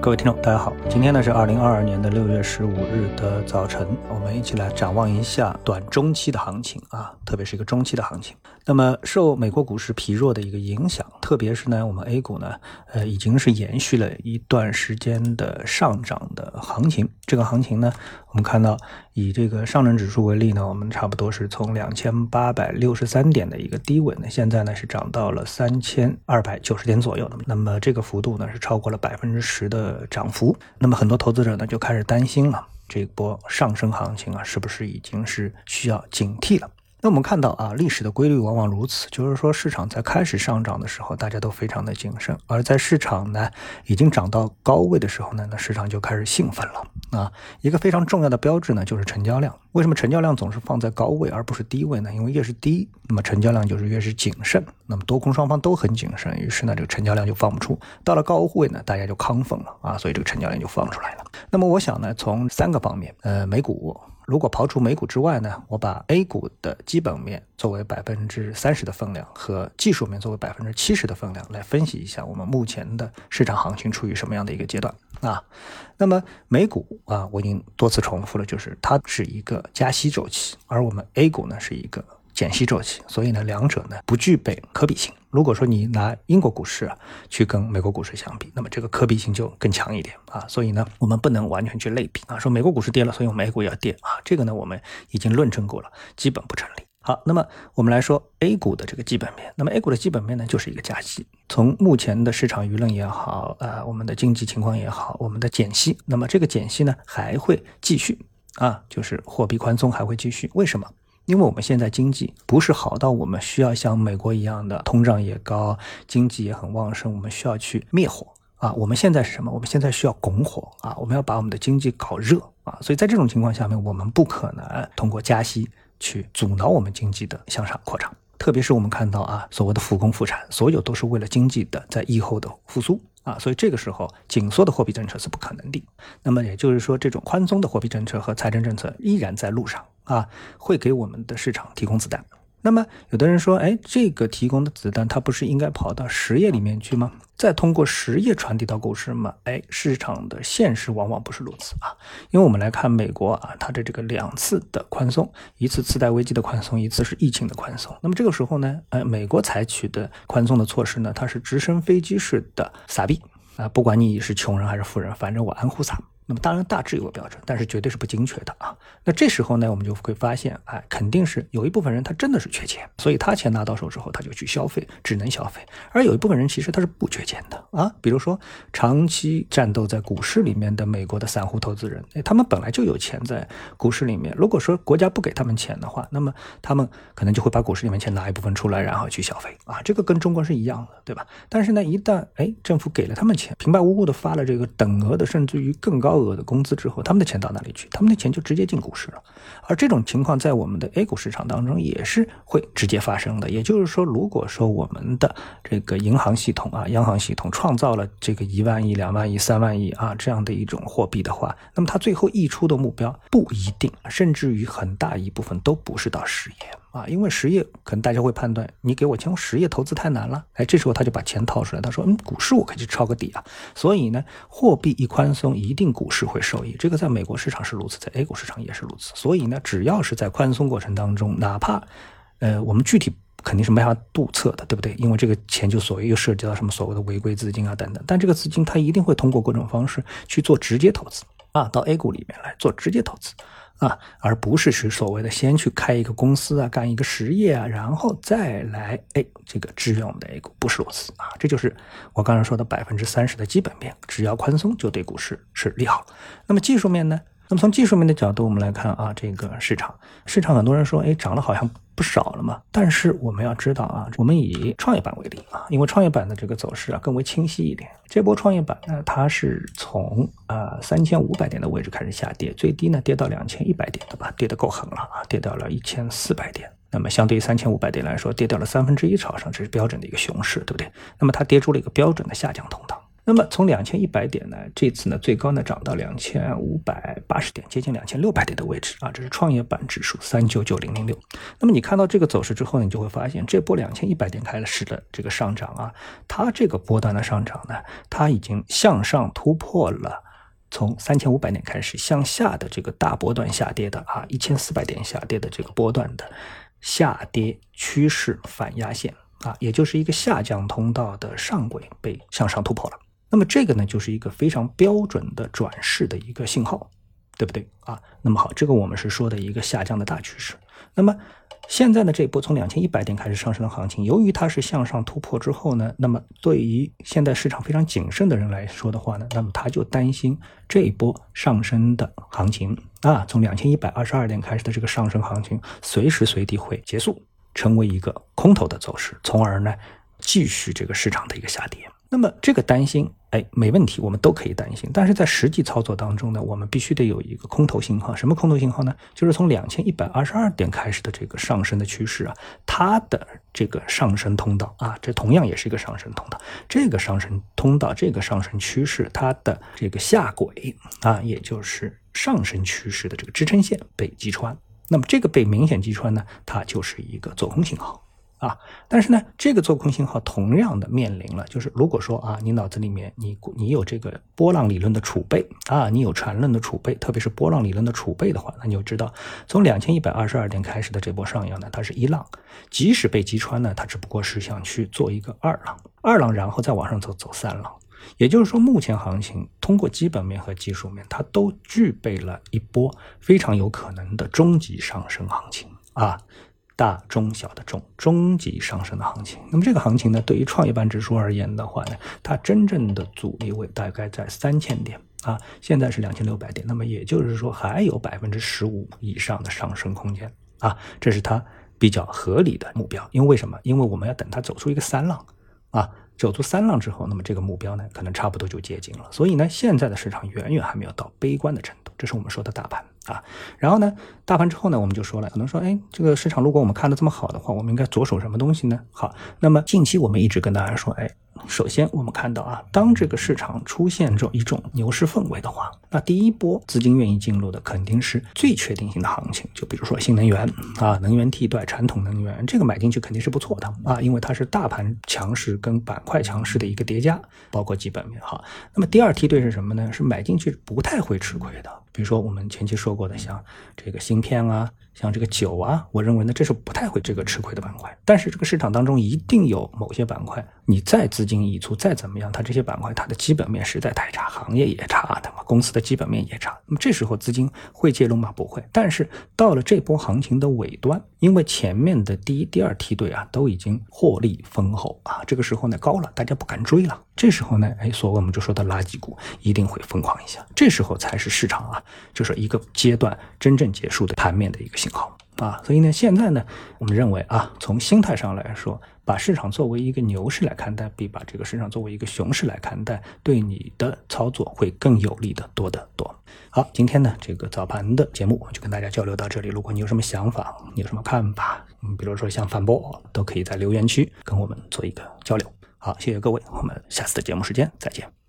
各位听众，大家好，今天呢是二零二二年的六月十五日的早晨，我们一起来展望一下短中期的行情啊，特别是一个中期的行情。那么受美国股市疲弱的一个影响，特别是呢我们 A 股呢，呃已经是延续了一段时间的上涨的行情。这个行情呢，们看到以这个上证指数为例呢，我们差不多是从两千八百六十三点的一个低位呢，现在呢是涨到了三千二百九十点左右的，那么这个幅度呢是超过了百分之十的。涨幅，那么很多投资者呢就开始担心了，这波上升行情啊，是不是已经是需要警惕了？那我们看到啊，历史的规律往往如此，就是说市场在开始上涨的时候，大家都非常的谨慎；而在市场呢已经涨到高位的时候呢，那市场就开始兴奋了啊。一个非常重要的标志呢，就是成交量。为什么成交量总是放在高位而不是低位呢？因为越是低，那么成交量就是越是谨慎。那么多空双方都很谨慎，于是呢，这个成交量就放不出。到了高位呢，大家就亢奋了啊，所以这个成交量就放出来了。那么我想呢，从三个方面，呃，美股。如果刨除美股之外呢，我把 A 股的基本面作为百分之三十的分量和技术面作为百分之七十的分量来分析一下，我们目前的市场行情处于什么样的一个阶段啊？那么美股啊，我已经多次重复了，就是它是一个加息周期，而我们 A 股呢是一个。减息周期，所以呢，两者呢不具备可比性。如果说你拿英国股市啊去跟美国股市相比，那么这个可比性就更强一点啊。所以呢，我们不能完全去类比啊，说美国股市跌了，所以我们 A 股也要跌啊。这个呢，我们已经论证过了，基本不成立。好，那么我们来说 A 股的这个基本面。那么 A 股的基本面呢，就是一个加息。从目前的市场舆论也好，呃，我们的经济情况也好，我们的减息，那么这个减息呢还会继续啊，就是货币宽松还会继续。为什么？因为我们现在经济不是好到我们需要像美国一样的通胀也高，经济也很旺盛，我们需要去灭火啊。我们现在是什么？我们现在需要拱火啊。我们要把我们的经济搞热啊。所以在这种情况下面，我们不可能通过加息去阻挠我们经济的向上扩张。特别是我们看到啊，所谓的复工复产，所有都是为了经济的在疫后的复苏。啊，所以这个时候紧缩的货币政策是不可能的。那么也就是说，这种宽松的货币政策和财政政策依然在路上啊，会给我们的市场提供子弹。那么有的人说，哎，这个提供的子弹，它不是应该跑到实业里面去吗？再通过实业传递到股市吗？哎，市场的现实往往不是如此啊。因为我们来看美国啊，它的这个两次的宽松，一次次贷危机的宽松，一次是疫情的宽松。那么这个时候呢，呃，美国采取的宽松的措施呢，它是直升飞机式的撒币啊，不管你是穷人还是富人，反正我安户撒。那么当然大致有个标准，但是绝对是不精确的啊。那这时候呢，我们就会发现，哎，肯定是有一部分人他真的是缺钱，所以他钱拿到手之后，他就去消费，只能消费。而有一部分人其实他是不缺钱的啊，比如说长期战斗在股市里面的美国的散户投资人，哎，他们本来就有钱在股市里面。如果说国家不给他们钱的话，那么他们可能就会把股市里面钱拿一部分出来，然后去消费啊。这个跟中国是一样的，对吧？但是呢，一旦哎政府给了他们钱，平白无故的发了这个等额的，甚至于更高。额的工资之后，他们的钱到哪里去？他们的钱就直接进股市了。而这种情况在我们的 A 股市场当中也是会直接发生的。也就是说，如果说我们的这个银行系统啊、央行系统创造了这个一万亿、两万亿、三万亿啊这样的一种货币的话，那么它最后溢出的目标不一定，甚至于很大一部分都不是到实业。啊，因为实业可能大家会判断，你给我钱，实业投资太难了。哎，这时候他就把钱掏出来，他说：“嗯，股市我可以去抄个底啊。”所以呢，货币一宽松，一定股市会受益。这个在美国市场是如此，在 A 股市场也是如此。所以呢，只要是在宽松过程当中，哪怕呃，我们具体肯定是没法度测的，对不对？因为这个钱就所谓又涉及到什么所谓的违规资金啊等等。但这个资金它一定会通过各种方式去做直接投资啊，到 A 股里面来做直接投资。啊，而不是去所谓的先去开一个公司啊，干一个实业啊，然后再来哎，这个支援我们的 A 股，不是如此啊。这就是我刚才说的百分之三十的基本面，只要宽松就对股市是利好。那么技术面呢？那么从技术面的角度，我们来看啊，这个市场，市场很多人说，哎，涨了好像不少了嘛。但是我们要知道啊，我们以创业板为例啊，因为创业板的这个走势啊更为清晰一点。这波创业板呢，它是从啊三千五百点的位置开始下跌，最低呢跌到两千一百点对吧，跌得够狠了啊，跌到了一千四百点。那么相对于三千五百点来说，跌掉了三分之一朝上，这是标准的一个熊市，对不对？那么它跌出了一个标准的下降通道。那么从两千一百点呢，这次呢最高呢涨到两千五百八十点，接近两千六百点的位置啊，这是创业板指数三九九零零六。那么你看到这个走势之后呢，你就会发现这波两千一百点开始的这个上涨啊，它这个波段的上涨呢，它已经向上突破了从三千五百点开始向下的这个大波段下跌的啊一千四百点下跌的这个波段的下跌趋势反压线啊，也就是一个下降通道的上轨被向上突破了。那么这个呢，就是一个非常标准的转势的一个信号，对不对啊？那么好，这个我们是说的一个下降的大趋势。那么现在呢，这一波从两千一百点开始上升的行情，由于它是向上突破之后呢，那么对于现在市场非常谨慎的人来说的话呢，那么他就担心这一波上升的行情啊，从两千一百二十二点开始的这个上升行情，随时随地会结束，成为一个空头的走势，从而呢，继续这个市场的一个下跌。那么这个担心，哎，没问题，我们都可以担心。但是在实际操作当中呢，我们必须得有一个空头信号。什么空头信号呢？就是从两千一百二十二点开始的这个上升的趋势啊，它的这个上升通道啊，这同样也是一个上升通道。这个上升通道，这个上升趋势，它的这个下轨啊，也就是上升趋势的这个支撑线被击穿。那么这个被明显击穿呢，它就是一个做空信号。啊，但是呢，这个做空信号同样的面临了，就是如果说啊，你脑子里面你你有这个波浪理论的储备啊，你有缠论的储备，特别是波浪理论的储备的话，那你就知道，从两千一百二十二点开始的这波上扬呢，它是一浪，即使被击穿呢，它只不过是想去做一个二浪，二浪然后再往上走走三浪，也就是说，目前行情通过基本面和技术面，它都具备了一波非常有可能的终极上升行情啊。大中小的中中级上升的行情，那么这个行情呢，对于创业板指数而言的话呢，它真正的阻力位大概在三千点啊，现在是两千六百点，那么也就是说还有百分之十五以上的上升空间啊，这是它比较合理的目标。因为为什么？因为我们要等它走出一个三浪啊，走出三浪之后，那么这个目标呢，可能差不多就接近了。所以呢，现在的市场远远还没有到悲观的程度，这是我们说的大盘。啊，然后呢，大盘之后呢，我们就说了，可能说，哎，这个市场如果我们看的这么好的话，我们应该着手什么东西呢？好，那么近期我们一直跟大家说，哎。首先，我们看到啊，当这个市场出现这一种牛市氛围的话，那第一波资金愿意进入的肯定是最确定性的行情，就比如说新能源啊，能源替代传统能源，这个买进去肯定是不错的啊，因为它是大盘强势跟板块强势的一个叠加，包括基本面哈。那么第二梯队是什么呢？是买进去不太会吃亏的，比如说我们前期说过的，像这个芯片啊。像这个酒啊，我认为呢，这是不太会这个吃亏的板块。但是这个市场当中一定有某些板块，你再资金溢出再怎么样，它这些板块它的基本面实在太差，行业也差的嘛，公司的基本面也差。那么这时候资金会介入吗？不会。但是到了这波行情的尾端，因为前面的第一、第二梯队啊都已经获利丰厚啊，这个时候呢高了，大家不敢追了。这时候呢，哎，所以我们就说的垃圾股一定会疯狂一下。这时候才是市场啊，就是一个阶段真正结束的盘面的一个信号啊。所以呢，现在呢，我们认为啊，从心态上来说，把市场作为一个牛市来看待，比把这个市场作为一个熊市来看待，对你的操作会更有利的多得多。好，今天呢，这个早盘的节目就跟大家交流到这里。如果你有什么想法，你有什么看法，嗯，比如说想反驳，都可以在留言区跟我们做一个交流。好，谢谢各位，我们下次的节目时间再见。